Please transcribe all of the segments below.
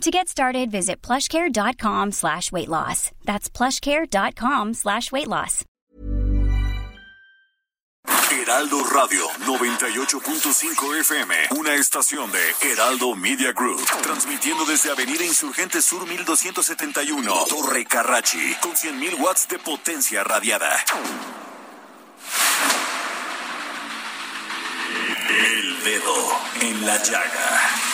To get started, visit plushcare.com slash weight loss. That's plushcare.com slash weight loss. Heraldo Radio 98.5 FM, una estación de Heraldo Media Group, transmitiendo desde Avenida Insurgente Sur 1271, Torre Carrachi, con 100.000 watts de potencia radiada. El dedo en la llaga.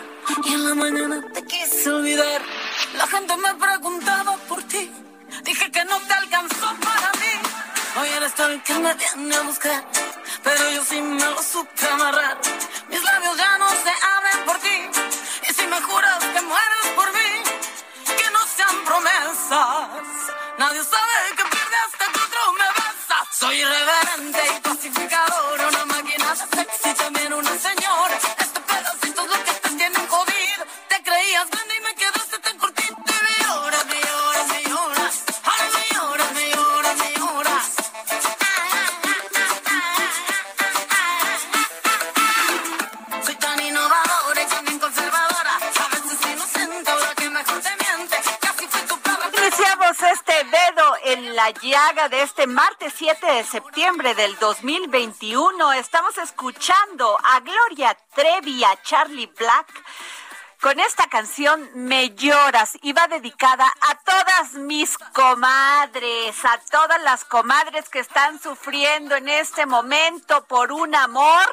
y en la mañana te quise olvidar. La gente me preguntaba por ti, dije que no te alcanzó para mí. Hoy eres tú el que me viene a buscar, pero yo sí me lo supe amarrar. Llaga de este martes 7 de septiembre del 2021. Estamos escuchando a Gloria Trevi a Charlie Black con esta canción Me lloras y va dedicada a todas mis comadres, a todas las comadres que están sufriendo en este momento por un amor.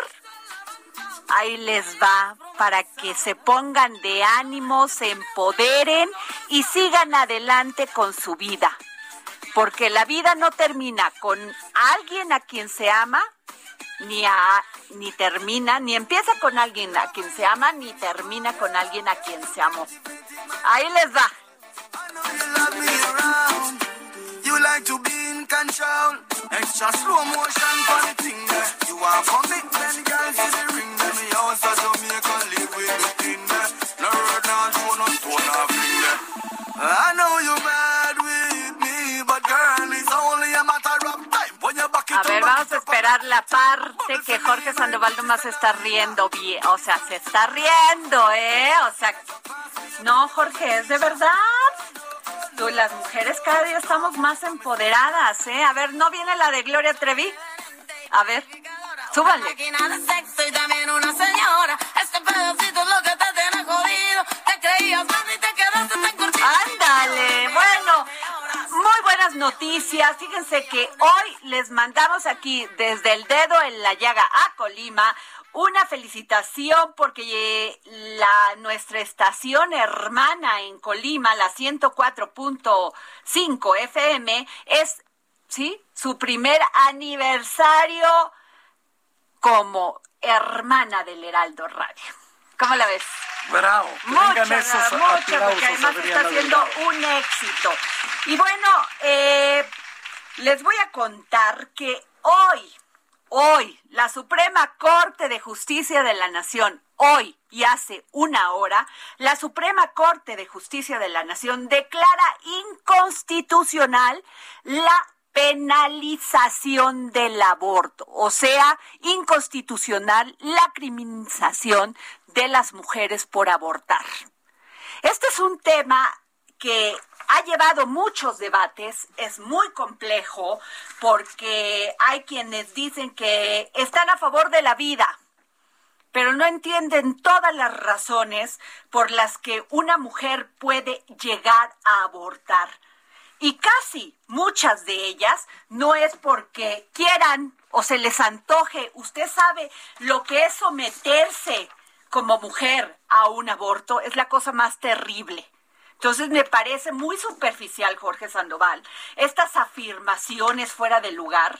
Ahí les va para que se pongan de ánimo, se empoderen y sigan adelante con su vida. Porque la vida no termina con alguien a quien se ama, ni, ni termina, ni empieza con alguien a quien se ama, ni termina con alguien a quien se amó. Ahí les va. Esperar la parte que Jorge Sandoval nomás se está riendo bien. O sea, se está riendo, ¿eh? O sea, no, Jorge, es de verdad. Tú, las mujeres cada día estamos más empoderadas, ¿eh? A ver, ¿no viene la de Gloria Trevi? A ver, súbanle. Noticias. Fíjense que hoy les mandamos aquí desde el dedo en la llaga a Colima una felicitación porque eh, la nuestra estación hermana en Colima, la 104.5 FM, es sí, su primer aniversario como hermana del Heraldo Radio. ¿Cómo la ves? Bravo, Mucho, esos mucho, porque además está Adriana Delgado. un éxito. Y bueno, eh, les voy a contar que hoy, hoy, la Suprema Corte de Justicia de la Nación, hoy y hace una hora, la Suprema Corte de Justicia de la Nación declara inconstitucional la penalización del aborto, o sea, inconstitucional la criminalización de las mujeres por abortar. Este es un tema que ha llevado muchos debates, es muy complejo porque hay quienes dicen que están a favor de la vida, pero no entienden todas las razones por las que una mujer puede llegar a abortar. Y casi muchas de ellas no es porque quieran o se les antoje. Usted sabe lo que es someterse como mujer a un aborto, es la cosa más terrible. Entonces me parece muy superficial, Jorge Sandoval, estas afirmaciones fuera de lugar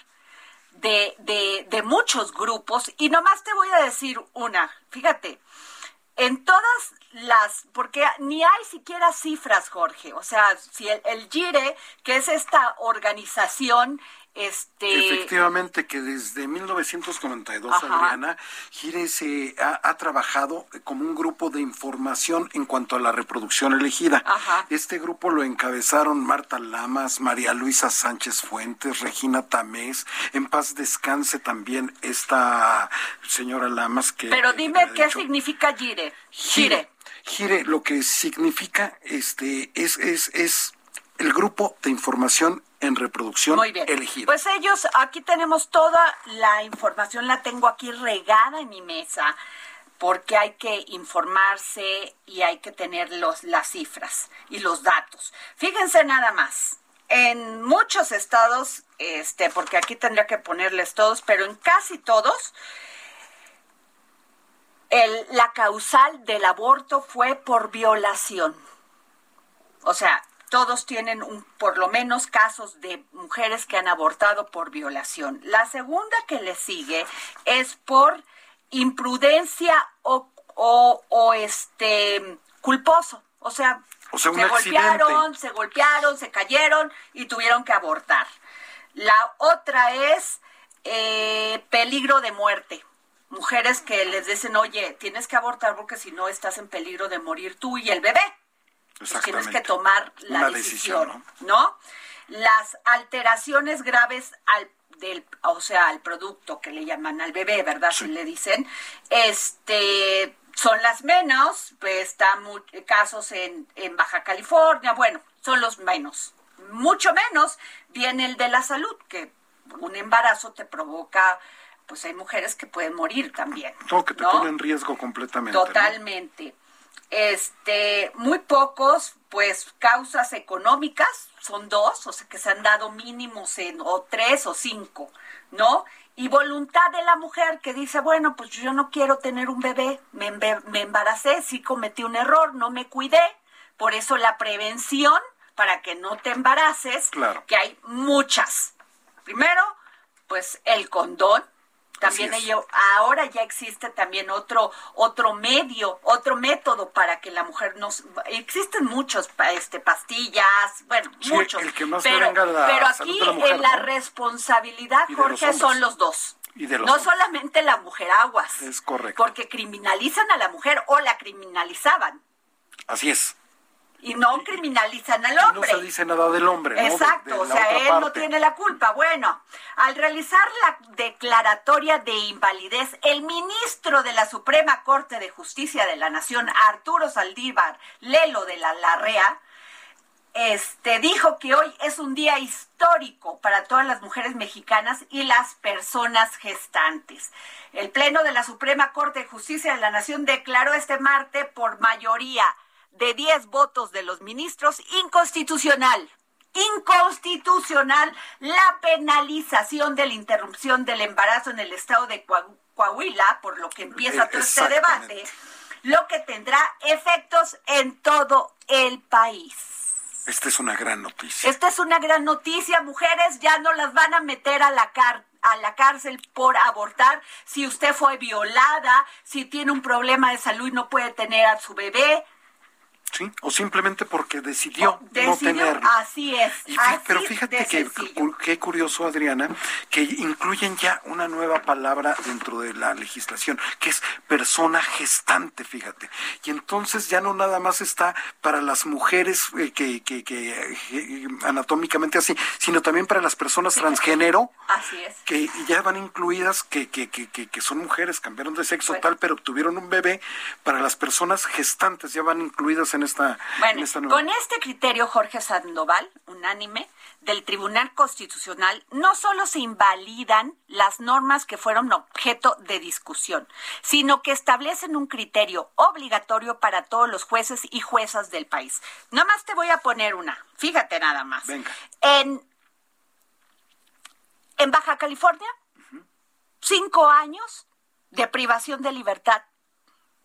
de, de, de muchos grupos. Y nomás te voy a decir una, fíjate, en todas las, porque ni hay siquiera cifras, Jorge. O sea, si el, el GIRE, que es esta organización este... Efectivamente, que desde 1992, Adriana, Gire se ha, trabajado como un grupo de información en cuanto a la reproducción elegida. Este grupo lo encabezaron Marta Lamas, María Luisa Sánchez Fuentes, Regina Tamés, en paz descanse también esta señora Lamas que... Pero dime qué significa Gire. Gire. Gire, lo que significa este es, es, es el grupo de información en reproducción Muy bien. elegida. Pues ellos, aquí tenemos toda la información, la tengo aquí regada en mi mesa, porque hay que informarse y hay que tener los, las cifras y los datos. Fíjense nada más. En muchos estados, este, porque aquí tendría que ponerles todos, pero en casi todos, el, la causal del aborto fue por violación. O sea, todos tienen un, por lo menos casos de mujeres que han abortado por violación. La segunda que le sigue es por imprudencia o, o, este culposo. O sea, se golpearon, se golpearon, se cayeron y tuvieron que abortar. La otra es eh, peligro de muerte. Mujeres que les dicen, oye, tienes que abortar porque si no estás en peligro de morir tú y el bebé tienes que tomar la decisión, ¿no? Las alteraciones graves al del, o sea, al producto que le llaman al bebé, ¿verdad? Si le dicen, este, son las menos, pues están casos en, en Baja California, bueno, son los menos. Mucho menos viene el de la salud, que un embarazo te provoca pues hay mujeres que pueden morir también. No, que te ponen en riesgo completamente. Totalmente este, muy pocos, pues, causas económicas, son dos, o sea, que se han dado mínimos en, o tres o cinco, ¿no? Y voluntad de la mujer que dice, bueno, pues yo no quiero tener un bebé, me, me embaracé, sí cometí un error, no me cuidé, por eso la prevención para que no te embaraces, claro. que hay muchas. Primero, pues el condón, también ello, ahora ya existe también otro otro medio, otro método para que la mujer no existen muchos este pastillas, bueno, muchos. pero, pero aquí en la responsabilidad, Jorge, son los dos. no solamente la mujer aguas. Es correcto. Porque criminalizan a la mujer o la criminalizaban. Así es y no criminalizan al hombre. No se dice nada del hombre. Exacto, o sea, él no tiene la culpa. Bueno, al realizar la declaratoria de invalidez, el ministro de la Suprema Corte de Justicia de la Nación, Arturo Saldívar Lelo de la Larrea, este, dijo que hoy es un día histórico para todas las mujeres mexicanas y las personas gestantes. El Pleno de la Suprema Corte de Justicia de la Nación declaró este martes por mayoría de 10 votos de los ministros inconstitucional. Inconstitucional la penalización de la interrupción del embarazo en el estado de Coahuila, por lo que empieza todo este debate, lo que tendrá efectos en todo el país. Esta es una gran noticia. Esta es una gran noticia. Mujeres ya no las van a meter a la, a la cárcel por abortar si usted fue violada, si tiene un problema de salud y no puede tener a su bebé. Sí, o simplemente porque decidió, no tenerlo. Así es. pero fíjate que qué curioso, Adriana, que incluyen ya una nueva palabra dentro de la legislación, que es persona gestante, fíjate. Y entonces ya no nada más está para las mujeres eh, que, que, eh, anatómicamente así, sino también para las personas transgénero. Así es. Que ya van incluidas, que, que, que, que son mujeres, cambiaron de sexo tal, pero tuvieron un bebé. Para las personas gestantes ya van incluidas en en esta, bueno, Con este criterio, Jorge Sandoval, unánime, del Tribunal Constitucional, no solo se invalidan las normas que fueron objeto de discusión, sino que establecen un criterio obligatorio para todos los jueces y juezas del país. Nada más te voy a poner una, fíjate nada más. Venga. En, en Baja California, cinco años de privación de libertad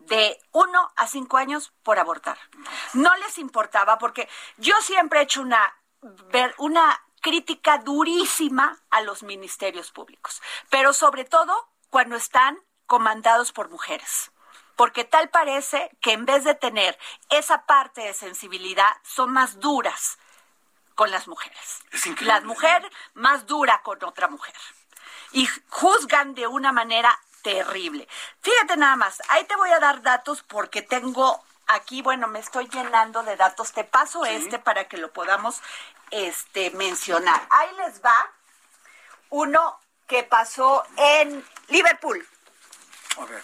de uno a cinco años por abortar. No les importaba porque yo siempre he hecho una, una crítica durísima a los ministerios públicos, pero sobre todo cuando están comandados por mujeres. Porque tal parece que en vez de tener esa parte de sensibilidad, son más duras con las mujeres. La mujer más dura con otra mujer. Y juzgan de una manera terrible. Fíjate nada más, ahí te voy a dar datos porque tengo aquí, bueno, me estoy llenando de datos. Te paso este para que lo podamos este, mencionar. Ahí les va uno que pasó en Liverpool. A ver.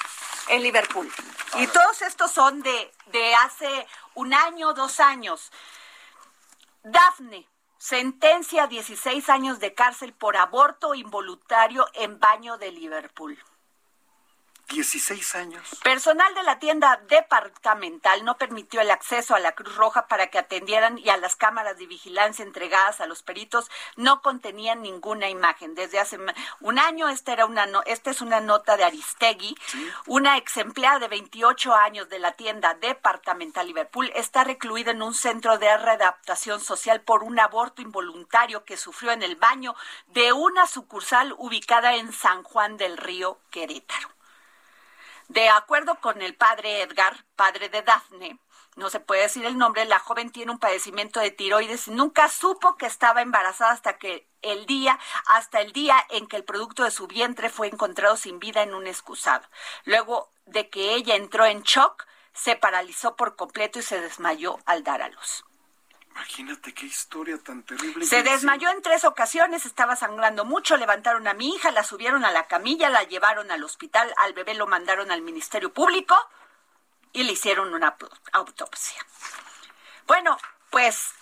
En Liverpool. y todos estos son de, de hace un año, dos años. Dafne, sentencia a 16 años de cárcel por aborto involuntario en baño de Liverpool. 16 años. Personal de la tienda departamental no permitió el acceso a la Cruz Roja para que atendieran y a las cámaras de vigilancia entregadas a los peritos no contenían ninguna imagen. Desde hace un año esta era una esta es una nota de Aristegui, una ex empleada de 28 años de la tienda departamental Liverpool está recluida en un centro de readaptación social por un aborto involuntario que sufrió en el baño de una sucursal ubicada en San Juan del Río, Querétaro. De acuerdo con el padre Edgar, padre de Daphne, no se puede decir el nombre, la joven tiene un padecimiento de tiroides y nunca supo que estaba embarazada hasta que el día, hasta el día en que el producto de su vientre fue encontrado sin vida en un excusado. Luego de que ella entró en shock, se paralizó por completo y se desmayó al dar a luz. Imagínate qué historia tan terrible. Se desmayó en tres ocasiones, estaba sangrando mucho, levantaron a mi hija, la subieron a la camilla, la llevaron al hospital, al bebé lo mandaron al Ministerio Público y le hicieron una autopsia. Bueno, pues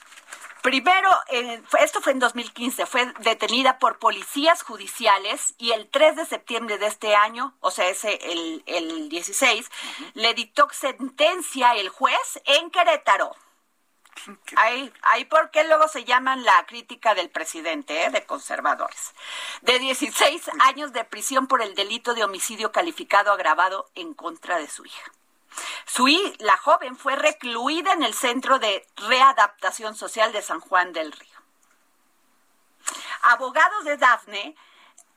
Primero, eh, esto fue en 2015, fue detenida por policías judiciales y el 3 de septiembre de este año, o sea, ese el, el 16, le dictó sentencia el juez en Querétaro. Ahí, ahí porque luego se llaman la crítica del presidente, ¿eh? de conservadores. De 16 años de prisión por el delito de homicidio calificado agravado en contra de su hija. Su la joven fue recluida en el Centro de Readaptación Social de San Juan del Río. Abogados de Dafne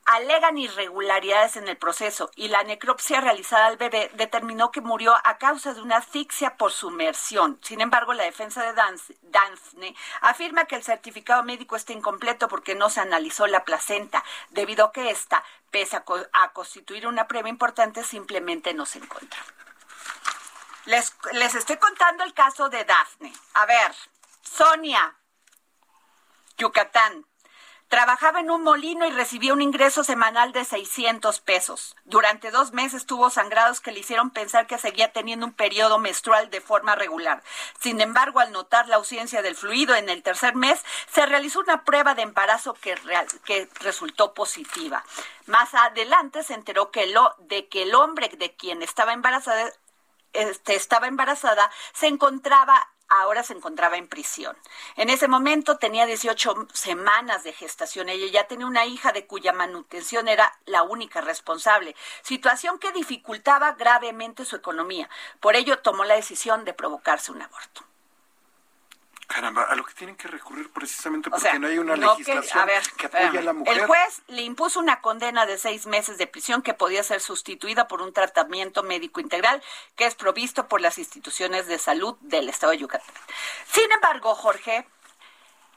alegan irregularidades en el proceso y la necropsia realizada al bebé determinó que murió a causa de una asfixia por sumersión. Sin embargo, la defensa de Daphne afirma que el certificado médico está incompleto porque no se analizó la placenta, debido a que ésta, pese a, constituir una prueba importante, simplemente no se encuentra. Les, les estoy contando el caso de Daphne. A ver, Sonia, Yucatán, Trabajaba en un molino y recibía un ingreso semanal de 600 pesos. Durante dos meses tuvo sangrados que le hicieron pensar que seguía teniendo un periodo menstrual de forma regular. Sin embargo, al notar la ausencia del fluido en el tercer mes, se realizó una prueba de embarazo que, resultó positiva. Más adelante se enteró que lo, de que el hombre de quien estaba embarazada este, estaba embarazada, se encontraba ahora se encontraba en prisión. En ese momento tenía 18 semanas de gestación. Ella ya tenía una hija de cuya manutención era la única responsable, situación que dificultaba gravemente su economía. Por ello tomó la decisión de provocarse un aborto. Caramba, a lo que tienen que recurrir precisamente porque no hay una legislación que, apoye a la mujer. El juez le impuso una condena de seis meses de prisión que podía ser sustituida por un tratamiento médico integral que es provisto por las instituciones de salud del Estado de Yucatán. Sin embargo, Jorge,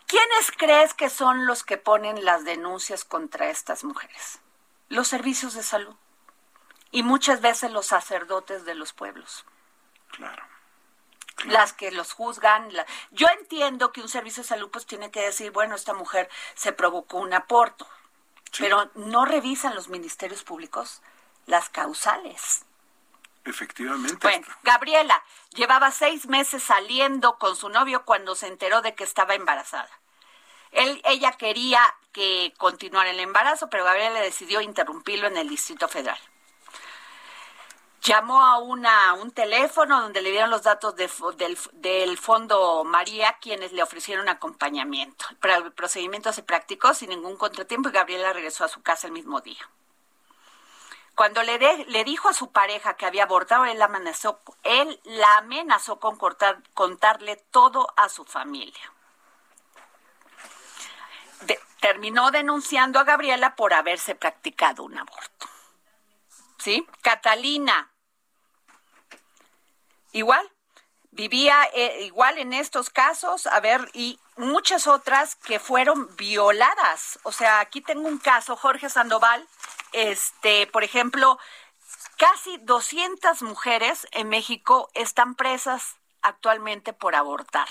¿quiénes crees que son los que ponen las denuncias contra estas mujeres? Los servicios de salud y muchas veces los sacerdotes de los pueblos. Claro las que los juzgan. Yo entiendo que un servicio de salud pues tiene que decir, bueno, esta mujer se provocó un aporto, pero no revisan los ministerios públicos las causales. Efectivamente. Bueno, Gabriela llevaba seis meses saliendo con su novio cuando se enteró de que estaba embarazada. Él, ella quería que continuara el embarazo, pero Gabriela decidió interrumpirlo en el Distrito Federal. Llamó a un teléfono donde le dieron los datos del, Fondo María, quienes le ofrecieron acompañamiento. El procedimiento se practicó sin ningún contratiempo y Gabriela regresó a su casa el mismo día. Cuando le, le dijo a su pareja que había abortado, él, amenazó, él la amenazó con cortar, contarle todo a su familia. terminó denunciando a Gabriela por haberse practicado un aborto. ¿Sí? Catalina. Igual, vivía eh, igual en estos casos, a ver, y muchas otras que fueron violadas. O sea, aquí tengo un caso, Jorge Sandoval, este, por ejemplo, casi 200 mujeres en México están presas actualmente por abortar.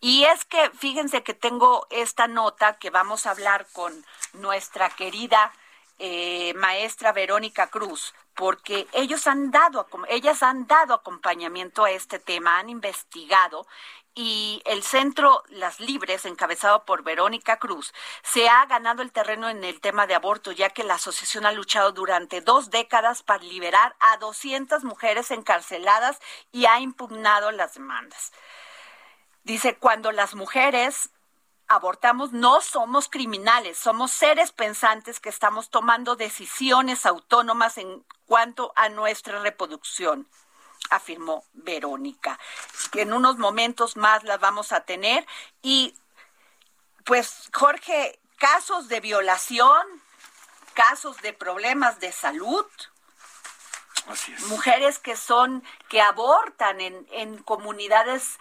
Y es que fíjense que tengo esta nota que vamos a hablar con nuestra querida eh, maestra Verónica Cruz, porque ellos han dado, ellas han dado acompañamiento a este tema, han investigado y el centro Las Libres, encabezado por Verónica Cruz, se ha ganado el terreno en el tema de aborto, ya que la asociación ha luchado durante dos décadas para liberar a 200 mujeres encarceladas y ha impugnado las demandas. Dice, cuando las mujeres abortamos, no somos criminales, somos seres pensantes que estamos tomando decisiones autónomas en cuanto a nuestra reproducción afirmó Verónica. En unos momentos más las vamos a tener. Y pues, Jorge, casos de violación, casos de problemas de salud. Mujeres que son, que abortan en, en comunidades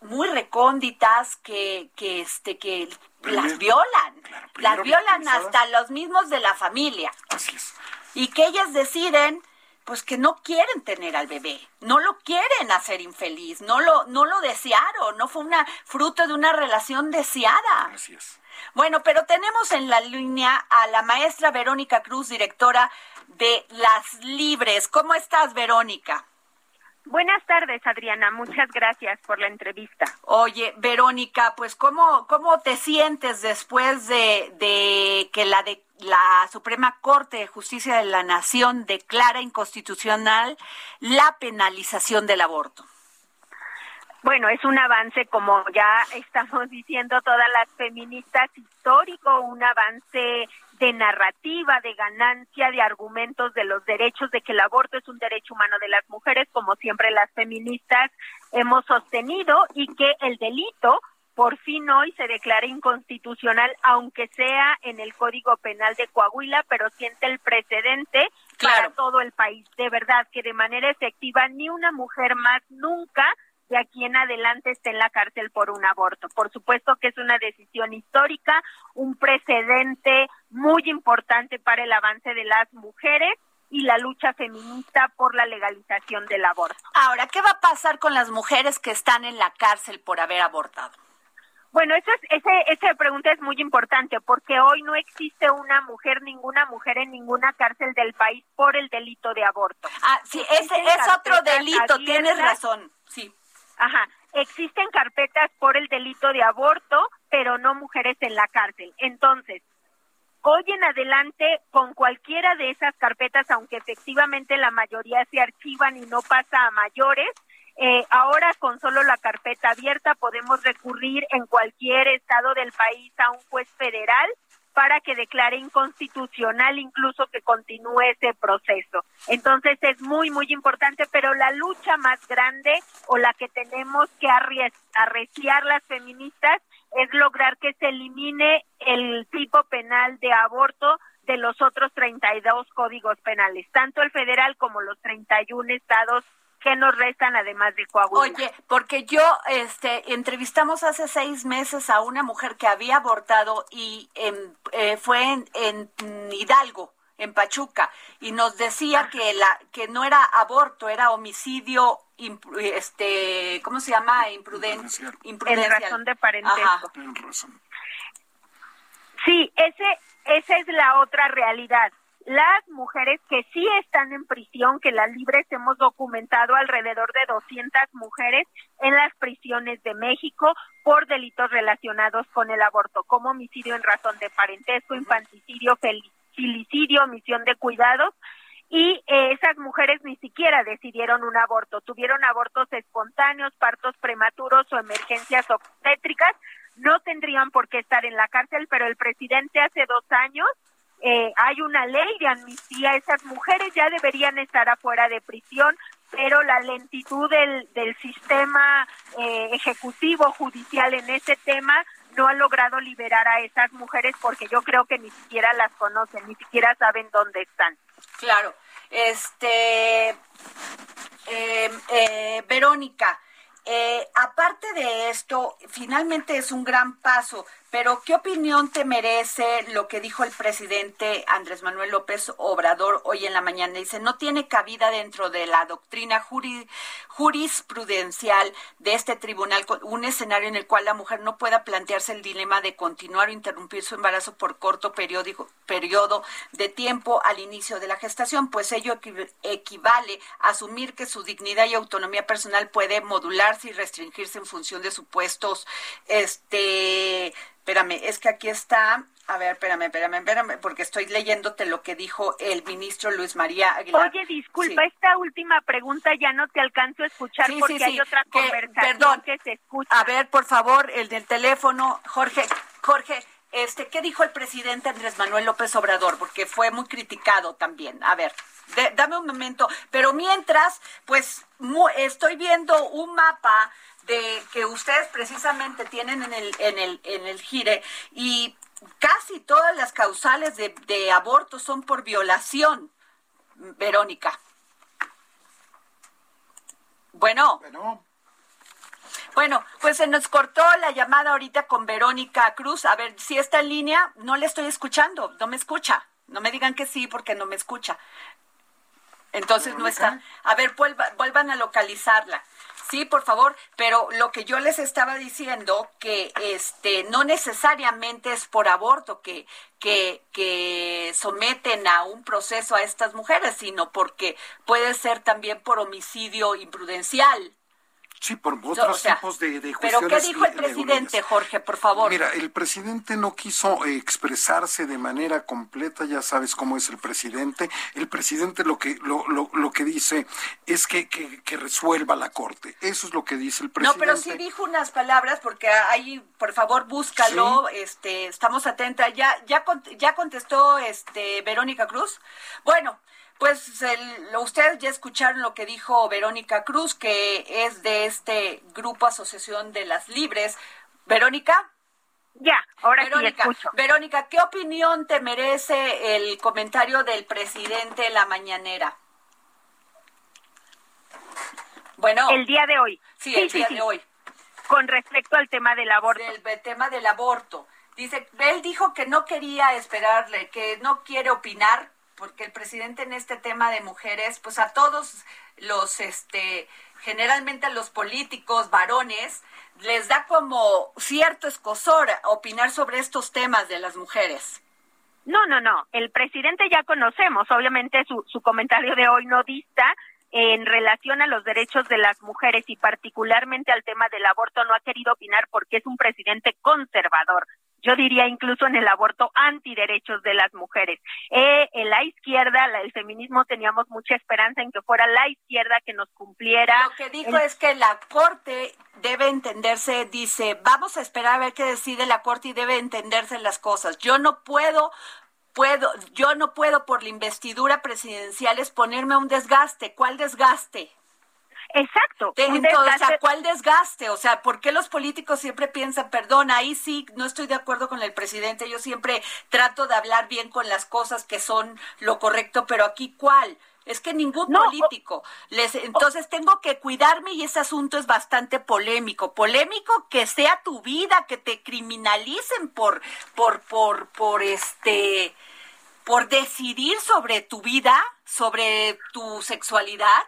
muy recónditas que, que este que las violan, las violan hasta los mismos de la familia. Así es. Y que ellas deciden pues que no quieren tener al bebé, no lo quieren hacer infeliz, no lo, no lo desearon, no fue una fruto de una relación deseada. Así es. Bueno, pero tenemos en la línea a la maestra Verónica Cruz, directora de Las Libres. ¿Cómo estás, Verónica? Buenas tardes, Adriana. Muchas gracias por la entrevista. Oye, Verónica, pues ¿cómo, cómo te sientes después de, de que la, de, la Suprema Corte de Justicia de la Nación declara inconstitucional la penalización del aborto? Bueno, es un avance, como ya estamos diciendo todas las feministas, histórico, un avance de narrativa, de ganancia, de argumentos de los derechos, de que el aborto es un derecho humano de las mujeres, como siempre las feministas hemos sostenido, y que el delito por fin hoy se declara inconstitucional, aunque sea en el Código Penal de Coahuila, pero siente el precedente para todo el país. De verdad que de manera efectiva ni una mujer más nunca de aquí en adelante esté en la cárcel por un aborto. Por supuesto que es una decisión histórica, un precedente muy importante para el avance de las mujeres y la lucha feminista por la legalización del aborto. Ahora, ¿qué va a pasar con las mujeres que están en la cárcel por haber abortado? Bueno, eso es, ese, esa pregunta es muy importante porque hoy no existe una mujer, ninguna mujer en ninguna cárcel del país por el delito de aborto. Ah, sí, ese es otro delito, tienes razón, sí. Ajá, existen carpetas por el delito de aborto, pero no mujeres en la cárcel. Entonces, hoy en adelante, con cualquiera de esas carpetas, aunque efectivamente la mayoría se archivan y no pasa a mayores, eh, ahora con solo la carpeta abierta podemos recurrir en cualquier estado del país a un juez federal para que declare inconstitucional incluso que continúe ese proceso. Entonces es muy, muy importante, pero la lucha más grande o la que tenemos que arreciar las feministas es lograr que se elimine el tipo penal de aborto de los otros 32 códigos penales, tanto el federal como los 31 estados que nos restan además de Coahuila. Oye, porque yo este entrevistamos hace seis meses a una mujer que había abortado y eh, fue en, Hidalgo, en Pachuca, y nos decía ah. que la que no era aborto, era homicidio este, ¿cómo se llama? Imprudencia. En razón de parentesco. Sí, ese esa es la otra realidad las mujeres que sí están en prisión, que las libres hemos documentado alrededor de 200 mujeres en las prisiones de México por delitos relacionados con el aborto, como homicidio en razón de parentesco, infanticidio, filicidio, omisión de cuidados. Y eh, esas mujeres ni siquiera decidieron un aborto, tuvieron abortos espontáneos, partos prematuros o emergencias obstétricas, no tendrían por qué estar en la cárcel, pero el presidente hace dos años eh, hay una ley de amnistía, esas mujeres ya deberían estar afuera de prisión, pero la lentitud del, del sistema eh, ejecutivo judicial en ese tema no ha logrado liberar a esas mujeres porque yo creo que ni siquiera las conocen, ni siquiera saben dónde están. Claro, este, eh, Verónica, aparte de esto, finalmente es un gran paso pero, ¿qué opinión te merece lo que dijo el presidente Andrés Manuel López Obrador hoy en la mañana? Dice, no tiene cabida dentro de la doctrina jurisprudencial de este tribunal un escenario en el cual la mujer no pueda plantearse el dilema de continuar o interrumpir su embarazo por corto periodo de tiempo al inicio de la gestación, pues ello equivale a asumir que su dignidad y autonomía personal puede modularse y restringirse en función de supuestos este Espérame, es que aquí está. A ver, espérame, espérame, espérame, porque estoy leyéndote lo que dijo el ministro Luis María Aguilar. Oye, disculpa, esta última pregunta ya no te alcanzo a escuchar porque hay otra conversación que se escucha. A ver, por favor, el del teléfono, Jorge, Jorge, este, ¿qué dijo el presidente Andrés Manuel López Obrador? Porque fue muy criticado también. A ver, dame un momento. Pero mientras, pues, estoy viendo un mapa de que ustedes precisamente tienen en el, en el, en el gire y casi todas las causales de, de aborto son por violación, Verónica. Bueno. Bueno. Bueno, pues se nos cortó la llamada ahorita con Verónica Cruz. A ver, si está en línea, no le estoy escuchando, no me escucha. No me digan que sí porque no me escucha. Entonces no está. A ver, vuelvan a localizarla. Sí, por favor, pero lo que yo les estaba diciendo que este no necesariamente es por aborto que que que someten a un proceso a estas mujeres, sino porque puede ser también por homicidio imprudencial. Sí, por otros tipos de, de ¿Pero qué dijo el presidente, Jorge, por favor? Mira, el presidente no quiso expresarse de manera completa, ya sabes cómo es el presidente. El presidente lo que, lo, lo, lo que dice es que, que, resuelva la Corte. Eso es lo que dice el presidente. No, pero sí dijo unas palabras, porque ahí, por favor, búscalo, este, estamos atentas. Ya, ya, ya contestó este Verónica Cruz. Bueno, pues el, ustedes ya escucharon lo que dijo Verónica Cruz, que es de este grupo Asociación de las Libres. Verónica. Ya, ahora Verónica, sí escucho. Verónica, ¿qué opinión te merece el comentario del presidente en la mañanera? Bueno. El día de hoy. Sí, el día de hoy. Con respecto al tema del aborto. El tema del aborto. Dice, él dijo que no quería esperarle, que no quiere opinar porque el presidente en este tema de mujeres, pues a todos los, este, generalmente a los políticos varones, les da como cierto escosor opinar sobre estos temas de las mujeres. No, no, no. El presidente ya conocemos, obviamente su, su comentario de hoy no dista en relación a los derechos de las mujeres y particularmente al tema del aborto no ha querido opinar porque es un presidente conservador yo diría incluso en el aborto antiderechos de las mujeres. Eh, en la izquierda, el feminismo teníamos mucha esperanza en que fuera la izquierda que nos cumpliera. Lo que dijo es que la Corte debe entenderse, dice, vamos a esperar a ver qué decide la Corte y debe entenderse las cosas. Yo no puedo puedo, yo no puedo por la investidura presidencial exponerme a un desgaste. ¿Cuál desgaste? Exacto. o sea, ¿cuál desgaste? O sea, ¿por qué los políticos siempre piensan, perdón, ahí sí no estoy de acuerdo con el presidente, yo siempre trato de hablar bien con las cosas que son lo correcto, pero aquí cuál? Es que ningún político les entonces tengo que cuidarme y ese asunto es bastante polémico. Polémico que sea tu vida, que te criminalicen por por por por este por decidir sobre tu vida, sobre tu sexualidad.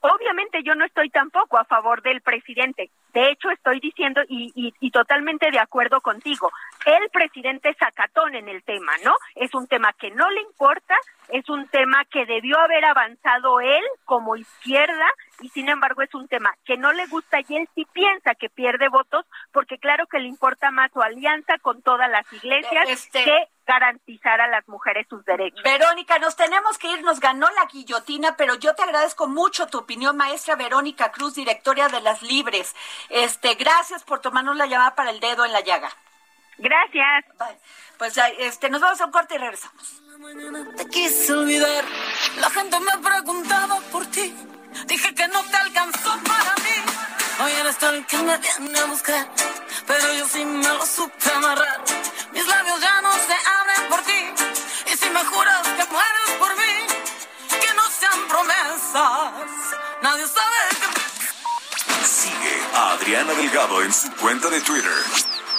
Obviamente yo no estoy tampoco a favor del presidente. De hecho, estoy diciendo y, y, totalmente de acuerdo contigo. El presidente sacatón en el tema, ¿no? Es un tema que no le importa, es un tema que debió haber avanzado él como izquierda y sin embargo es un tema que no le gusta y él sí piensa que pierde votos porque claro que le importa más su alianza con todas las iglesias este que garantizar a las mujeres sus derechos. Verónica, nos tenemos que ir, nos ganó la guillotina, pero yo te agradezco mucho tu opinión, maestra Verónica Cruz, directora de Las Libres. Este, gracias por tomarnos la llamada para el dedo en la llaga. Gracias. Pues este, nos vamos a un corte y regresamos. te quise olvidar, la gente me preguntaba por ti, dije que no te alcanzó para mí. Hoy eres tú el que me viene a buscar, pero yo sí me lo supe amarrar. Mis labios ya no se abren por ti, y si me juras que mueres por mí, que no sean promesas, nadie sabe que... Sigue a Adriana Delgado en su cuenta de Twitter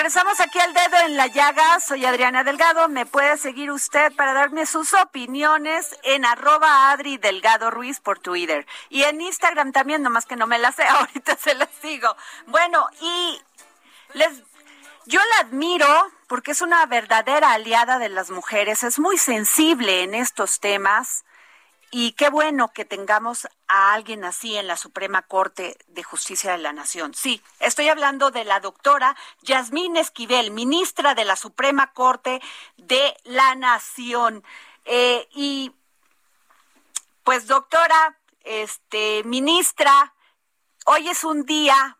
Regresamos aquí al dedo en la llaga. Soy Adriana Delgado. Me puede seguir usted para darme sus opiniones en arroba Adri Delgado Ruiz por Twitter. Y en Instagram también, nomás que no me la sé, ahorita se las sigo. Bueno, y les, yo la admiro porque es una verdadera aliada de las mujeres. Es muy sensible en estos temas. Y qué bueno que tengamos a alguien así en la Suprema Corte de Justicia de la Nación. Sí, estoy hablando de la doctora Yasmín Esquivel, ministra de la Suprema Corte de la Nación. Eh, y pues doctora, este, ministra, hoy es un día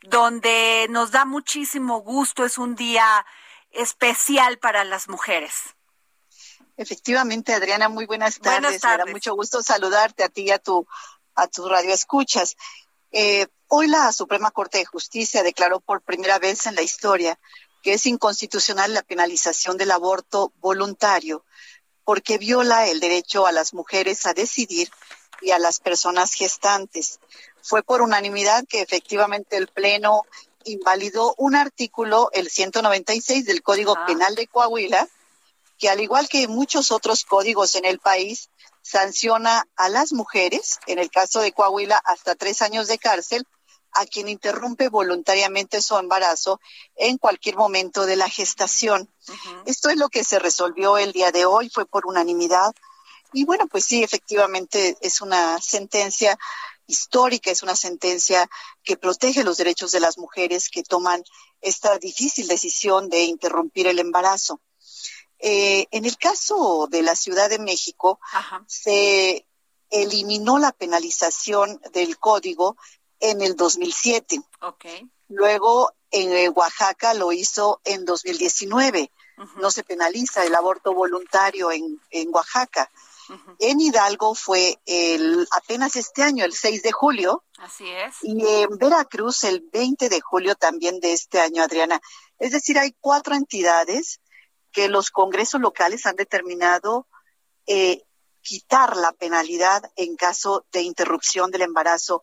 donde nos da muchísimo gusto, es un día especial para las mujeres. Efectivamente, Adriana, muy buenas tardes. Me da mucho gusto saludarte a ti y a tu, a tu radio escuchas. Eh, hoy la Suprema Corte de Justicia declaró por primera vez en la historia que es inconstitucional la penalización del aborto voluntario porque viola el derecho a las mujeres a decidir y a las personas gestantes. Fue por unanimidad que efectivamente el Pleno invalidó un artículo, el 196 del Código ah. Penal de Coahuila, que al igual que muchos otros códigos en el país, sanciona a las mujeres, en el caso de Coahuila, hasta tres años de cárcel, a quien interrumpe voluntariamente su embarazo en cualquier momento de la gestación. Esto es lo que se resolvió el día de hoy, fue por unanimidad. Y bueno, pues sí, efectivamente es una sentencia histórica, es una sentencia que protege los derechos de las mujeres que toman esta difícil decisión de interrumpir el embarazo. Eh, en el caso de la Ciudad de México, se eliminó la penalización del código en el 2007. Luego en eh, Oaxaca lo hizo en 2019. No se penaliza el aborto voluntario en, Oaxaca. En Hidalgo fue el, apenas este año, el 6 de julio. Así es. Y en Veracruz el 20 de julio también de este año, Adriana. Es decir, hay cuatro entidades que los congresos locales han determinado eh, quitar la penalidad en caso de interrupción del embarazo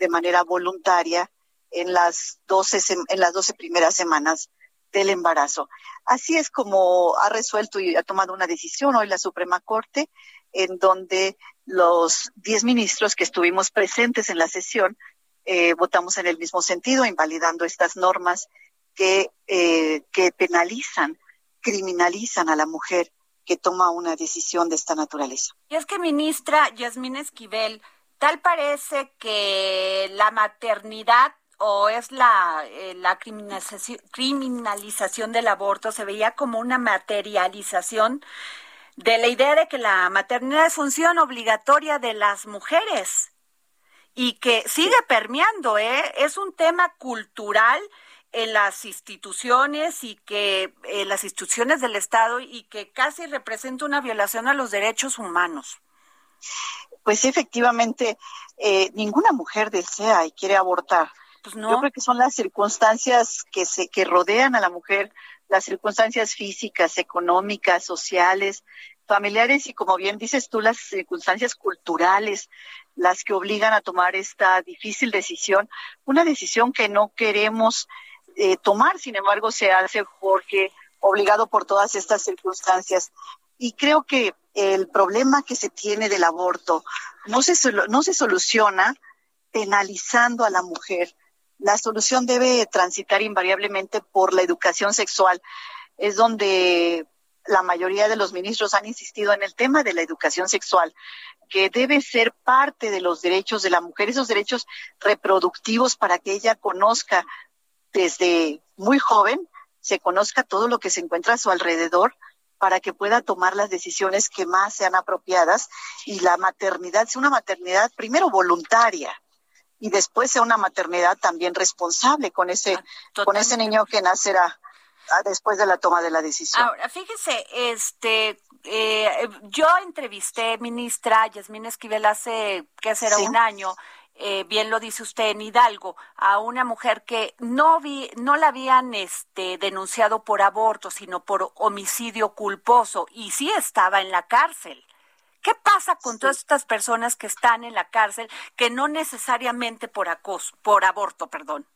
de manera voluntaria en las 12, en las 12 primeras semanas del embarazo. Así es como ha resuelto y ha tomado una decisión hoy la Suprema Corte, en donde los 10 ministros que estuvimos presentes en la sesión eh, votamos en el mismo sentido, invalidando estas normas que, eh, que penalizan, criminalizan a la mujer que toma una decisión de esta naturaleza. Y es que, ministra Yasmín Esquivel, tal parece que la maternidad o es la, eh, criminalización del aborto, se veía como una materialización de la idea de que la maternidad es función obligatoria de las mujeres y que sigue permeando, ¿eh? Es un tema cultural en las instituciones y que en las instituciones del Estado y que casi representa una violación a los derechos humanos. Pues efectivamente, eh, ninguna mujer desea y quiere abortar. Pues no. Yo creo que son las circunstancias que se que rodean a la mujer, las circunstancias físicas, económicas, sociales, familiares y como bien dices tú, las circunstancias culturales, las que obligan a tomar esta difícil decisión, una decisión que no queremos eh, tomar, sin embargo, se hace porque obligado por todas estas circunstancias. Y creo que el problema que se tiene del aborto no se, no se soluciona penalizando a la mujer. La solución debe transitar invariablemente por la educación sexual. Es donde la mayoría de los ministros han insistido en el tema de la educación sexual, que debe ser parte de los derechos de la mujer, esos derechos reproductivos para que ella conozca desde muy joven, se conozca todo lo que se encuentra a su alrededor para que pueda tomar las decisiones que más sean apropiadas y la maternidad sea una maternidad primero voluntaria y después sea una maternidad también responsable con ese ah, con ese niño que nacerá ah, después de la toma de la decisión. Ahora, fíjese, este, eh, yo entrevisté ministra Yasmín Esquivel hace, que será un año, eh, bien lo dice usted en Hidalgo, a una mujer que no vi, no la habían este, denunciado por aborto, sino por homicidio culposo, y sí estaba en la cárcel. ¿Qué pasa con todas estas personas que están en la cárcel, que no necesariamente por acoso, por aborto, perdón?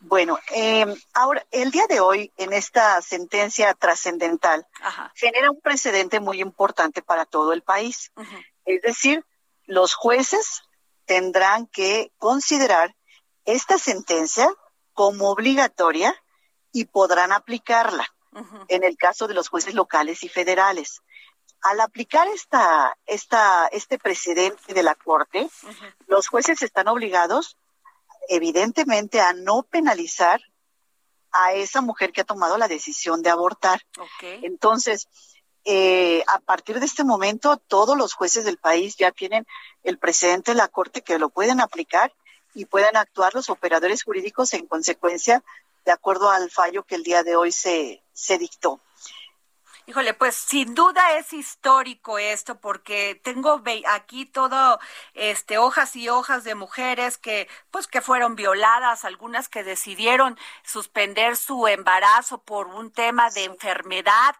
Bueno, eh, ahora, el día de hoy, en esta sentencia trascendental, genera un precedente muy importante para todo el país. Es decir, los jueces tendrán que considerar esta sentencia como obligatoria y podrán aplicarla en el caso de los jueces locales y federales. Al aplicar esta, esta, este precedente de la Corte, los jueces están obligados, evidentemente, a no penalizar a esa mujer que ha tomado la decisión de abortar. Entonces, eh, a partir de este momento todos los jueces del país ya tienen el precedente de la Corte que lo pueden aplicar y pueden actuar los operadores jurídicos en consecuencia de acuerdo al fallo que el día de hoy se, se dictó. Híjole, pues sin duda es histórico esto porque tengo aquí todo este hojas y hojas de mujeres que pues que fueron violadas, algunas que decidieron suspender su embarazo por un tema de enfermedad,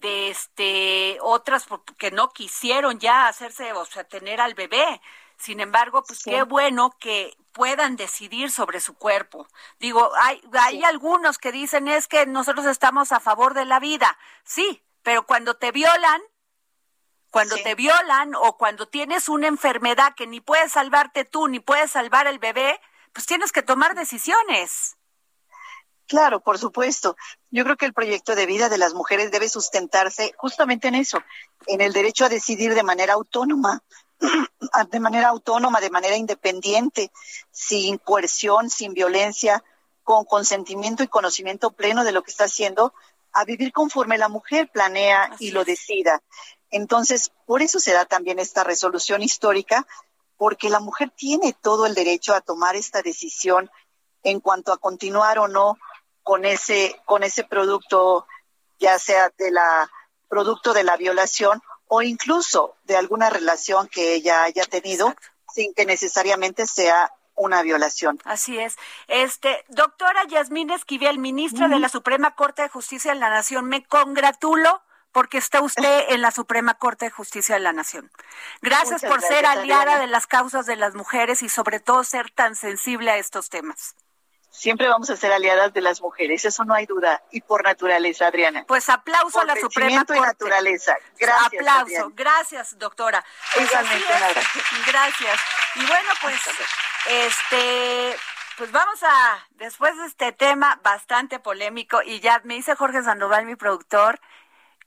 de este otras que no quisieron ya hacerse, o sea, tener al bebé. Sin embargo, pues qué bueno que puedan decidir sobre su cuerpo. Digo, hay, hay algunos que dicen es que nosotros estamos a favor de la vida. Sí, pero cuando te violan, cuando te violan o cuando tienes una enfermedad que ni puedes salvarte tú ni puedes salvar el bebé, pues tienes que tomar decisiones. Claro, por supuesto. Yo creo que el proyecto de vida de las mujeres debe sustentarse justamente en eso, en el derecho a decidir de manera autónoma, de manera autónoma, de manera independiente, sin coerción, sin violencia, con consentimiento y conocimiento pleno de lo que está haciendo, a vivir conforme la mujer planea y lo decida. Entonces, por eso se da también esta resolución histórica, porque la mujer tiene todo el derecho a tomar esta decisión en cuanto a continuar o no con ese, con ese producto, ya sea de la producto de la violación o incluso de alguna relación que ella haya tenido sin que necesariamente sea una violación. Así es. Este, doctora Yasmín Esquivel, ministra de la Suprema Corte de Justicia de la Nación, me congratulo porque está usted en la Suprema Corte de Justicia de la Nación. Gracias por ser aliada de las causas de las mujeres y sobre todo ser tan sensible a estos temas. Siempre vamos a ser aliadas de las mujeres, eso no hay duda, y por naturaleza, Adriana. Pues aplauso a la Suprema Corte. y naturaleza. Gracias. Aplauso, gracias, doctora. Gracias. Y bueno, pues, este, pues vamos a, después de este tema bastante polémico, y ya me dice Jorge Sandoval, mi productor,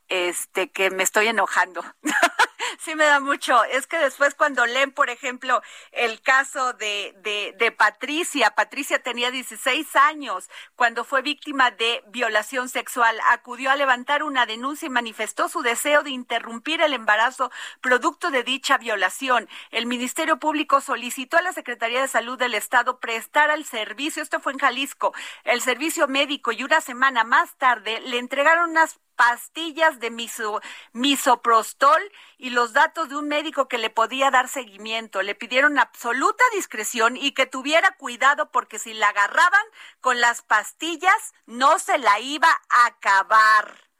este, que me estoy enojando. sí me da mucho. Es que después cuando leen, por ejemplo, el caso de, de, de, Patricia, Patricia tenía 16 años cuando fue víctima de violación sexual, acudió a levantar una denuncia y manifestó su deseo de interrumpir el embarazo producto de dicha violación. El Ministerio Público solicitó a la Secretaría de Salud del Estado prestar al servicio, esto fue en Jalisco, el servicio médico y una semana más tarde le entregaron unas pastillas de miso, misoprostol y los datos de un médico que le podía dar seguimiento. Le pidieron absoluta discreción y que tuviera cuidado porque si la agarraban con las pastillas no se la iba a acabar.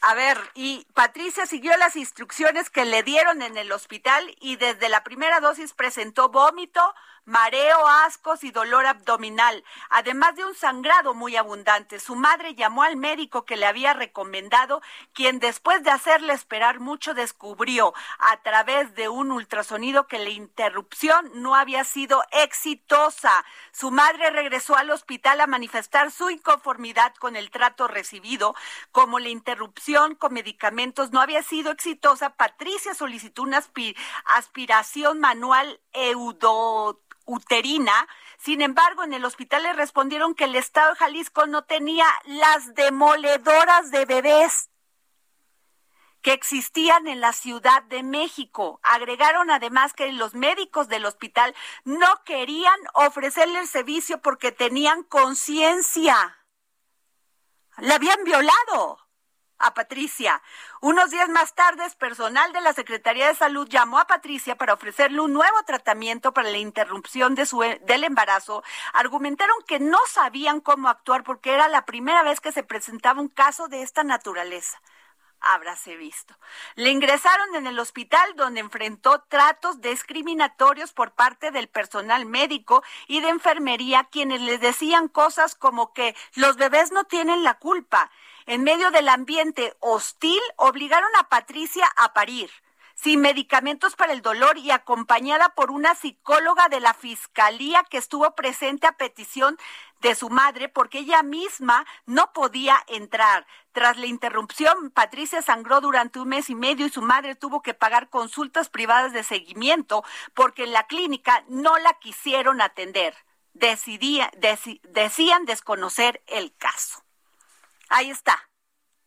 A ver, y Patricia siguió las instrucciones que le dieron en el hospital y desde la primera dosis presentó vómito, mareo, ascos y dolor abdominal, además de un sangrado muy abundante. Su madre llamó al médico que le había recomendado, quien después de hacerle esperar mucho descubrió a través de un ultrasonido que la interrupción no había sido exitosa. Su madre regresó al hospital a manifestar su inconformidad con el trato recibido, como la interrupción con medicamentos no había sido exitosa. Patricia solicitó una aspiración manual eudot uterina. Sin embargo, en el hospital le respondieron que el Estado de Jalisco no tenía las demoledoras de bebés que existían en la Ciudad de México. Agregaron además que los médicos del hospital no querían ofrecerle el servicio porque tenían conciencia. Le habían violado a Patricia. Unos días más tarde, personal de la Secretaría de Salud llamó a Patricia para ofrecerle un nuevo tratamiento para la interrupción del embarazo. Argumentaron que no sabían cómo actuar porque era la primera vez que se presentaba un caso de esta naturaleza habráse visto. Le ingresaron en el hospital donde enfrentó tratos discriminatorios por parte del personal médico y de enfermería quienes le decían cosas como que los bebés no tienen la culpa en medio del ambiente hostil, obligaron a Patricia a parir sin medicamentos para el dolor y acompañada por una psicóloga de la fiscalía que estuvo presente a petición de su madre porque ella misma no podía entrar. Tras la interrupción, Patricia sangró durante un mes y medio y su madre tuvo que pagar consultas privadas de seguimiento porque en la clínica no la quisieron atender. Decían desconocer el caso. Ahí está,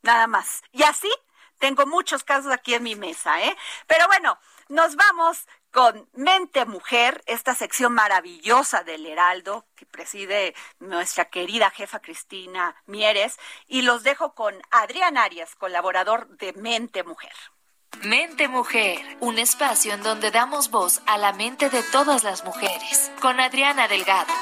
nada más. Y así tengo muchos casos aquí en mi mesa, ¿eh? Pero bueno, nos vamos con Mente Mujer, esta sección maravillosa del Heraldo que preside nuestra querida jefa Cristina Mieres, y los dejo con Adrián Arias, colaborador de Mente Mujer. Mente Mujer, un espacio en donde damos voz a la mente de todas las mujeres, con Adriana Delgado.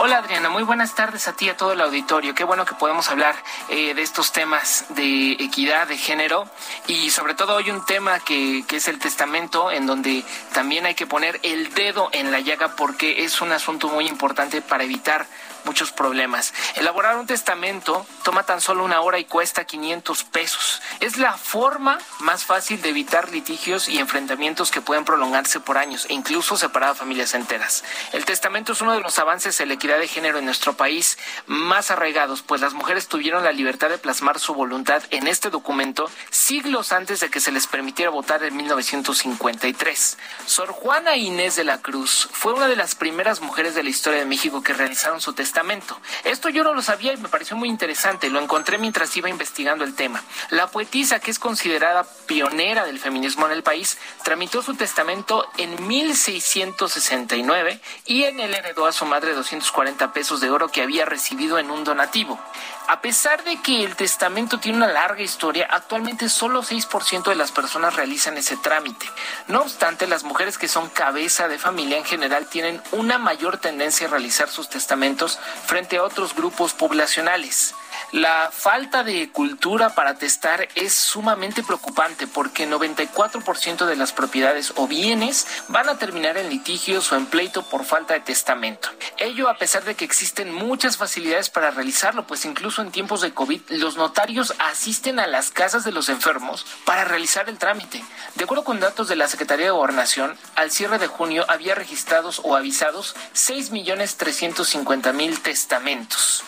Hola Adriana, muy buenas tardes a ti y a todo el auditorio. Qué bueno que podemos hablar eh, de estos temas de equidad de género y sobre todo hoy un tema que, que es el testamento en donde también hay que poner el dedo en la llaga porque es un asunto muy importante para evitar muchos problemas. Elaborar un testamento toma tan solo una hora y cuesta 500 pesos. Es la forma más fácil de evitar litigios y enfrentamientos que pueden prolongarse por años e incluso separar a familias enteras. El testamento es uno de los avances en la equidad de género en nuestro país más arraigados, pues las mujeres tuvieron la libertad de plasmar su voluntad en este documento siglos antes de que se les permitiera votar en 1953. Sor Juana Inés de la Cruz fue una de las primeras mujeres de la historia de México que realizaron su testamento testamento. Esto yo no lo sabía y me pareció muy interesante, lo encontré mientras iba investigando el tema. La poetisa, que es considerada pionera del feminismo en el país, tramitó su testamento en 1669 y en él heredó a su madre 240 pesos de oro que había recibido en un donativo. A pesar de que el testamento tiene una larga historia, actualmente solo 6% de las personas realizan ese trámite. No obstante, las mujeres que son cabeza de familia en general tienen una mayor tendencia a realizar sus testamentos frente a otros grupos poblacionales. La falta de cultura para testar es sumamente preocupante porque 94% de las propiedades o bienes van a terminar en litigios o en pleito por falta de testamento. Ello a pesar de que existen muchas facilidades para realizarlo, pues incluso en tiempos de COVID los notarios asisten a las casas de los enfermos para realizar el trámite. De acuerdo con datos de la Secretaría de Gobernación, al cierre de junio había registrados o avisados 6.350.000 testamentos.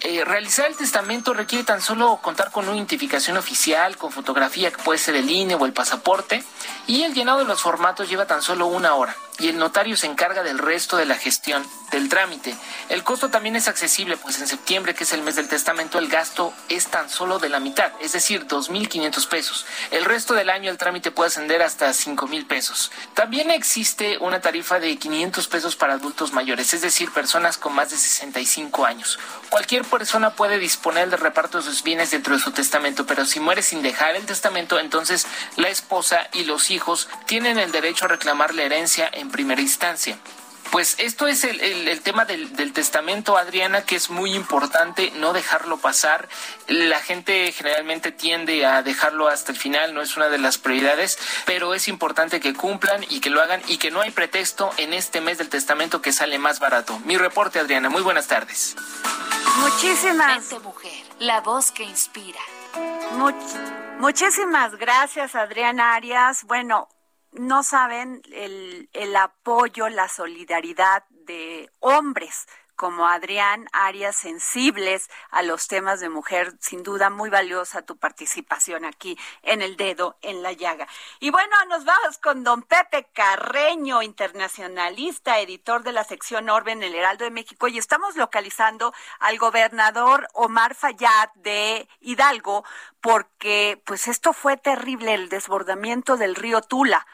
Eh, realizar el testamento requiere tan solo contar con una identificación oficial, con fotografía que puede ser el INE o el pasaporte, y el llenado de los formatos lleva tan solo una hora y el notario se encarga del resto de la gestión del trámite. El costo también es accesible, pues en septiembre, que es el mes del testamento, el gasto es tan solo de la mitad, es decir, 2.500 pesos. El resto del año el trámite puede ascender hasta 5.000 pesos. También existe una tarifa de 500 pesos para adultos mayores, es decir, personas con más de 65 años. Cualquier persona puede disponer del reparto de sus bienes dentro de su testamento, pero si muere sin dejar el testamento, entonces la esposa y los hijos tienen el derecho a reclamar la herencia en primera instancia. Pues esto es el, tema del, del, testamento, Adriana, que es muy importante no dejarlo pasar. La gente generalmente tiende a dejarlo hasta el final, no es una de las prioridades, pero es importante que cumplan y que lo hagan y que no hay pretexto en este mes del testamento que sale más barato. Mi reporte, Adriana. Muy buenas tardes. Muchísimas. mujer, la voz que inspira. muchísimas gracias, Adriana Arias. Bueno, no saben el, el apoyo, la solidaridad de hombres como Adrián Arias sensibles a los temas de mujer. Sin duda, muy valiosa tu participación aquí en el dedo en la llaga. Y bueno, nos vamos con don Pepe Carreño, internacionalista, editor de la sección Orbe en el Heraldo de México. Y estamos localizando al gobernador Omar Fayad de Hidalgo, porque pues esto fue terrible, el desbordamiento del río Tula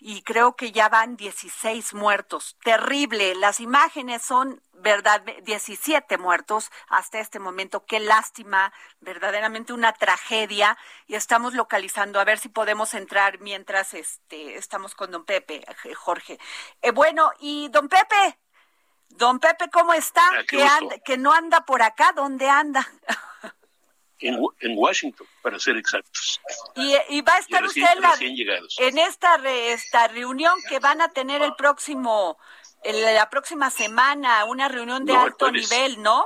y creo que ya van 16 muertos. Terrible. Las imágenes son, verdad, 17 muertos hasta este momento. Qué lástima, verdaderamente una tragedia. Y estamos localizando, a ver si podemos entrar mientras este, estamos con don Pepe, eh, Jorge. Eh, bueno, y don Pepe, don Pepe, ¿cómo está? Ah, que, que no anda por acá, ¿dónde anda? en, Washington, para ser exactos. Y, va a estar usted en esta, esta reunión que van a tener el próximo, la próxima semana, una reunión de alto nivel, ¿no?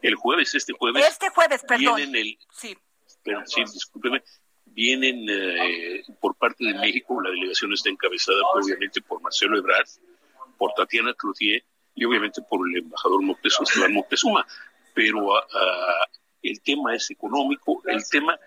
El jueves, este jueves. Este jueves, perdón. Vienen el, sí. Pero, sí, discúlpeme. Vienen eh, por parte de México, la delegación está encabezada obviamente por Marcelo Ebrard, por Tatiana Cloutier y obviamente por el embajador Moctezuma, Moctezuma. Pero a, el tema es económico, el tema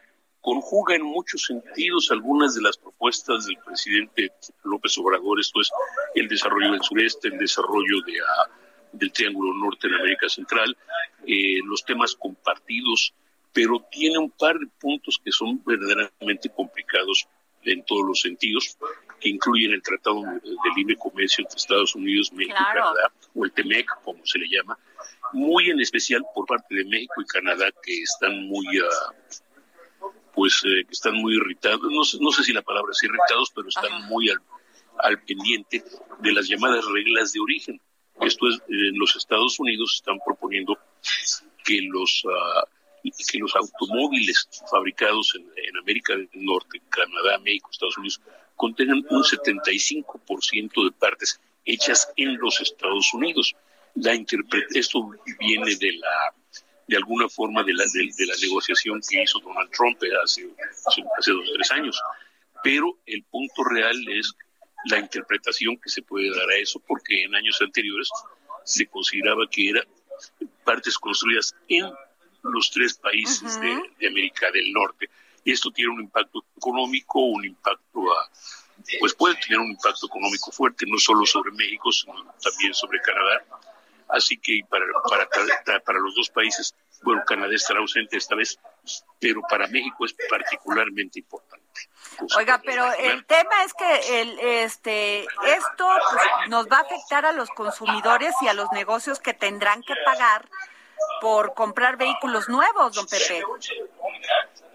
conjuga en muchos sentidos algunas de las propuestas del presidente López Obrador, esto es el desarrollo del sureste, el desarrollo de, ah, del Triángulo Norte en América Central, eh, los temas compartidos, pero tiene un par de puntos que son verdaderamente complicados en todos los sentidos, que incluyen el Tratado de Libre Comercio entre Estados Unidos, México y Canadá, o el TEMEC, como se le llama, muy en especial por parte de México y Canadá que están muy ah, pues eh, que están muy irritados, no, sé si la palabra es irritados, pero están muy al, pendiente de las llamadas reglas de origen. Esto es, en los Estados Unidos están proponiendo que los ah, que los automóviles fabricados en, en, América del Norte, Canadá, México, Estados Unidos, contengan un 75% de partes hechas en los Estados Unidos la esto viene de la de alguna forma de la, de, la negociación que hizo Donald Trump hace, hace, dos o tres años. Pero el punto real es la interpretación que se puede dar a eso, porque en años anteriores se consideraba que eran partes construidas en los tres países de, de, América del Norte. Y esto tiene un impacto económico, un impacto a, pues puede tener un impacto económico fuerte, no solo sobre México, sino también sobre Canadá Así que para, para, para los dos países, bueno, Canadá estará ausente esta vez, pero para México es particularmente importante. Oiga, pero el tema es que el, este, esto pues, nos va a afectar a los consumidores y a los negocios que tendrán que pagar por comprar vehículos nuevos, don Pepe.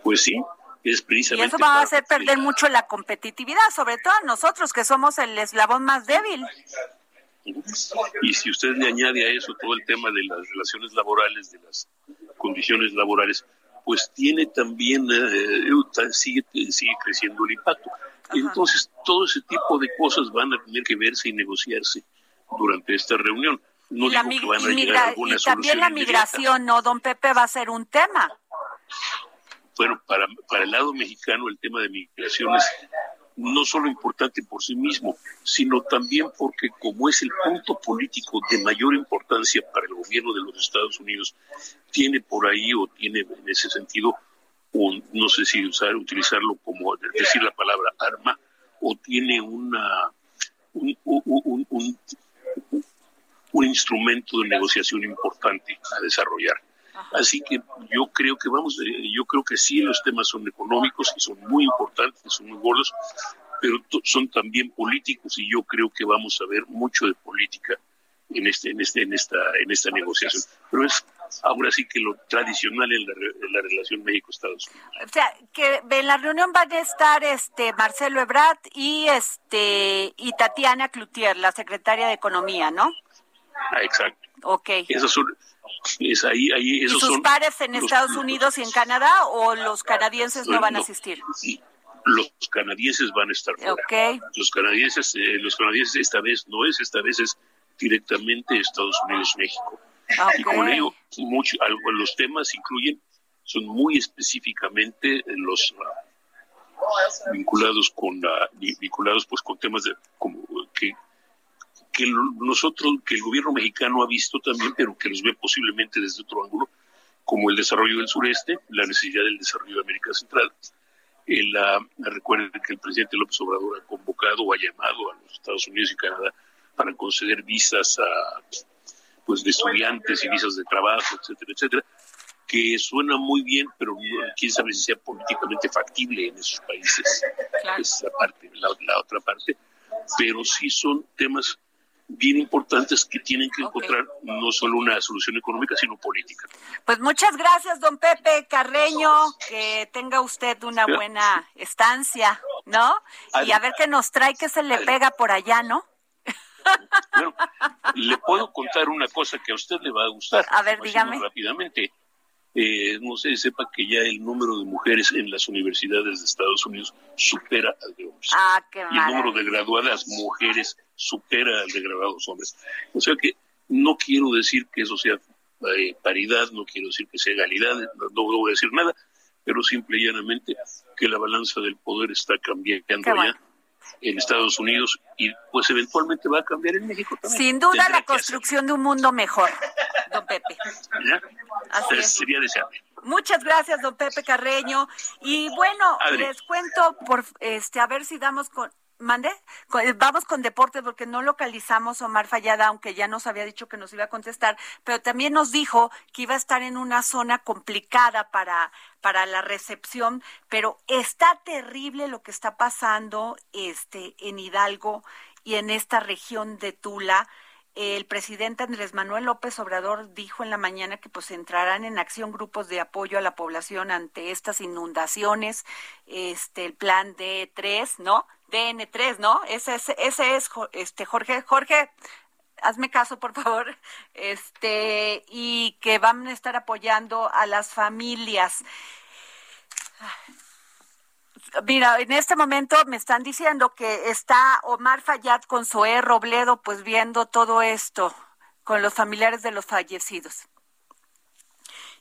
Pues sí, es precisamente. Y eso va a hacer perder mucho la competitividad, sobre todo a nosotros que somos el eslabón más débil. Y si usted le añade a eso todo el tema de las relaciones laborales, de las condiciones laborales, pues tiene también, eh, sigue, sigue creciendo el impacto. Entonces, todo ese tipo de cosas van a tener que verse y negociarse durante esta reunión. No y, digo que van a llegar y también la migración, ¿no, don Pepe? Va a ser un tema. Bueno, para, para el lado mexicano el tema de migración es no solo importante por sí mismo, sino también porque como es el punto político de mayor importancia para el gobierno de los Estados Unidos, tiene por ahí o tiene en ese sentido, un, no sé si usar, utilizarlo como decir la palabra arma, o tiene una un, un, un, un instrumento de negociación importante a desarrollar. Así que yo creo que vamos, eh, yo creo que sí los temas son económicos y son muy importantes, son muy gordos, pero son también políticos y yo creo que vamos a ver mucho de política en este, en este, en esta, en esta negociación. Pero es ahora sí que lo tradicional en la, relación México-Estados Unidos. O sea, que en la reunión van a estar este Marcelo Ebrard y este y Tatiana Cloutier, la secretaria de Economía, ¿no? Ah, exacto. Ok. Esas son es ahí, ahí, esos ¿Y sus pares en Estados Unidos y en Canadá o los canadienses no, van a asistir? Los canadienses van a estar fuera. Los canadienses, eh, los canadienses esta vez no es, esta vez es directamente Estados Unidos-México. Y como le digo, mucho, los temas incluyen, son muy específicamente los uh, vinculados con uh, vinculados pues con temas de como que nosotros, que el gobierno mexicano ha visto también, pero que los ve posiblemente desde otro ángulo, como el desarrollo del sureste, la necesidad del desarrollo de América Central. El, recuerden que el presidente López Obrador ha convocado o ha llamado a los Estados Unidos y Canadá para conceder visas a, pues, de estudiantes y visas de trabajo, etcétera, etcétera, que suena muy bien, pero quién sabe si sea políticamente factible en esos países. Esa parte, la otra parte. Pero sí son temas bien importantes que tienen que encontrar no solo una solución económica, sino política. Pues muchas gracias, don Pepe Carreño, que tenga usted una buena estancia, ¿no? Y a ver qué nos trae, que se le pega por allá, ¿no? Bueno, le puedo contar una cosa que a usted le va a gustar. A ver, dígame. Rápidamente. Eh, no sé, sepa que ya el número de mujeres en las universidades de Estados Unidos supera al de hombres. Ah, qué y el número de graduadas mujeres supera al de graduados hombres. O sea que no quiero decir que eso sea eh, paridad, no quiero decir que sea egalidad, no, voy a decir nada, pero simple y llanamente que la balanza del poder está cambiando ya en Estados Unidos y pues eventualmente va a cambiar en México también. Sin duda la construcción de un mundo mejor, don Pepe. Así Sería deseable. Muchas gracias, don Pepe Carreño. Y bueno, les cuento por este a ver si damos con Mande, vamos con deportes porque no localizamos a Omar Fallada, aunque ya nos había dicho que nos iba a contestar, pero también nos dijo que iba a estar en una zona complicada para, para la recepción, pero está terrible lo que está pasando este, en Hidalgo y en esta región de Tula el presidente Andrés Manuel López Obrador dijo en la mañana que pues entrarán en acción grupos de apoyo a la población ante estas inundaciones, este el plan D3, ¿no? DN3, ¿no? Ese es ese es este Jorge Jorge hazme caso, por favor, este, y que van a estar apoyando a las familias. Mira, en este momento me están diciendo que está Omar Fayad con Zoé Robledo, pues viendo todo esto con los familiares de los fallecidos.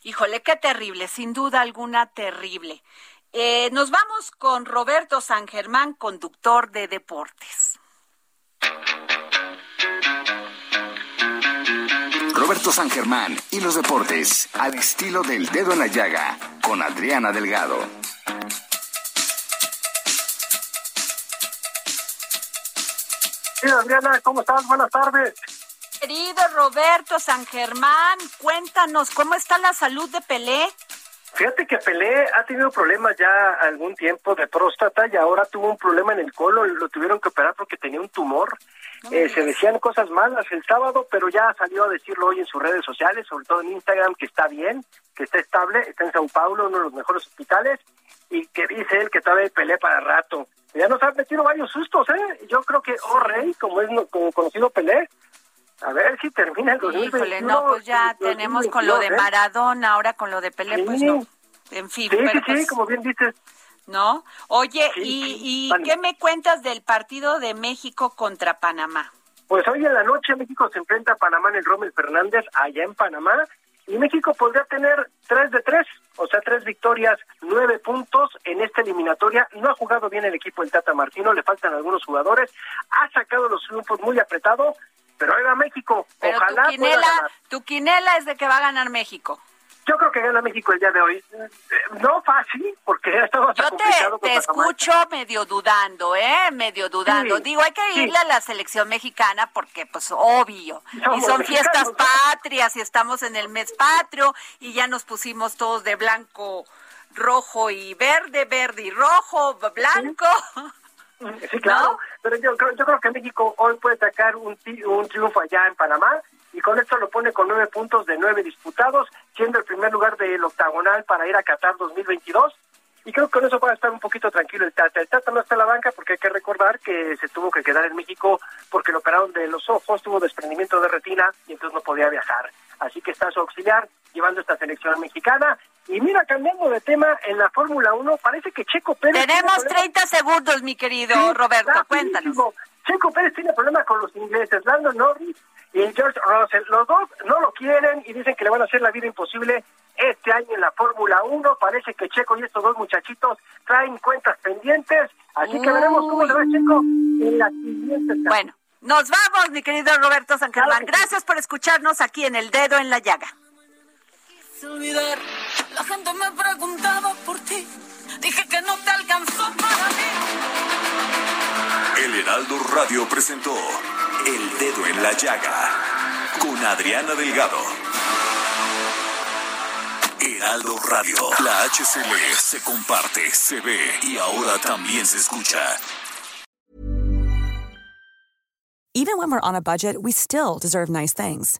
Híjole, qué terrible, sin duda alguna terrible. Eh, nos vamos con Roberto San Germán, conductor de deportes. Roberto San Germán y los deportes, al estilo del dedo en la llaga, con Adriana Delgado. Sí, Adriana, ¿cómo estás? Buenas tardes. Querido Roberto San Germán, cuéntanos, ¿cómo está la salud de Pelé? Fíjate que Pelé ha tenido problemas ya algún tiempo de próstata y ahora tuvo un problema en el colon, lo tuvieron que operar porque tenía un tumor Eh, se decían cosas malas el sábado, pero ya salió a decirlo hoy en sus redes sociales, sobre todo en Instagram, que está bien, que está estable, está en Sao Paulo, uno de los mejores hospitales, y que dice él que todavía pelea para rato. Ya nos ha metido varios sustos, ¿eh? Yo creo que Oh Rey, como es como conocido Pelé, a ver si termina el 2021. Híjole, no, pues ya tenemos con lo de ¿eh? Maradona, ahora con lo de Pelé, pues no. En fin, sí, pero sí, pues, como bien dices. ¿No? Oye, ¿y, y qué me cuentas del partido de México contra Panamá? Pues hoy en la noche México se enfrenta a Panamá en el Rommel Fernández, allá en Panamá, y México podría tener tres de tres, o sea, tres victorias, nueve puntos en esta eliminatoria. No ha jugado bien el equipo del Tata Martino, le faltan algunos jugadores, ha sacado los grupos muy apretados, pero ahí va México. Ojalá. Tu quinela, tu quinela es de que va a ganar México. Yo creo que gana México el día de hoy. Eh, no fácil, porque ha estado Yo te, te escucho medio dudando, ¿eh? Medio dudando. Digo, hay que irle a la selección mexicana porque, pues, obvio. y son fiestas patrias y estamos en el mes patrio y ya nos pusimos todos de blanco, rojo y verde, verde y rojo, blanco. Sí, claro. Pero yo, yo creo que México hoy puede sacar un, un triunfo allá en Panamá y con esto lo pone con nueve puntos de nueve disputados, siendo el primer lugar del octagonal para ir a Qatar 2022. Y creo que con eso va a estar un poquito tranquilo el Tata. El Tata no está en la banca porque hay que recordar que se tuvo que quedar en México porque lo operaron de los ojos, tuvo desprendimiento de retina y entonces no podía viajar. Así que está su auxiliar llevando esta selección mexicana. Y mira, cambiando de tema, en la Fórmula 1 parece que Checo Pérez... Tenemos 30 segundos, mi querido Roberto, cuéntanos. Checo Pérez tiene problemas con los ingleses. Lando Norris y George Russell. Los dos no lo quieren y dicen que le van a hacer la vida imposible este año en la Fórmula 1. Parece que Checo y estos dos muchachitos traen cuentas pendientes. Así que veremos cómo le va Checo en la siguiente. Bueno, nos vamos, mi querido Roberto San Germán. Gracias por escucharnos aquí en El Dedo en la Llaga. Olvidar. La gente me preguntaba por ti. Dije que no te alcanzó para mí. El Heraldo Radio presentó el Dedo en la Llaga con Adriana Delgado. Heraldo Radio, la HCL se comparte, se ve y ahora también se escucha. Even when we're on a budget, we still deserve nice things.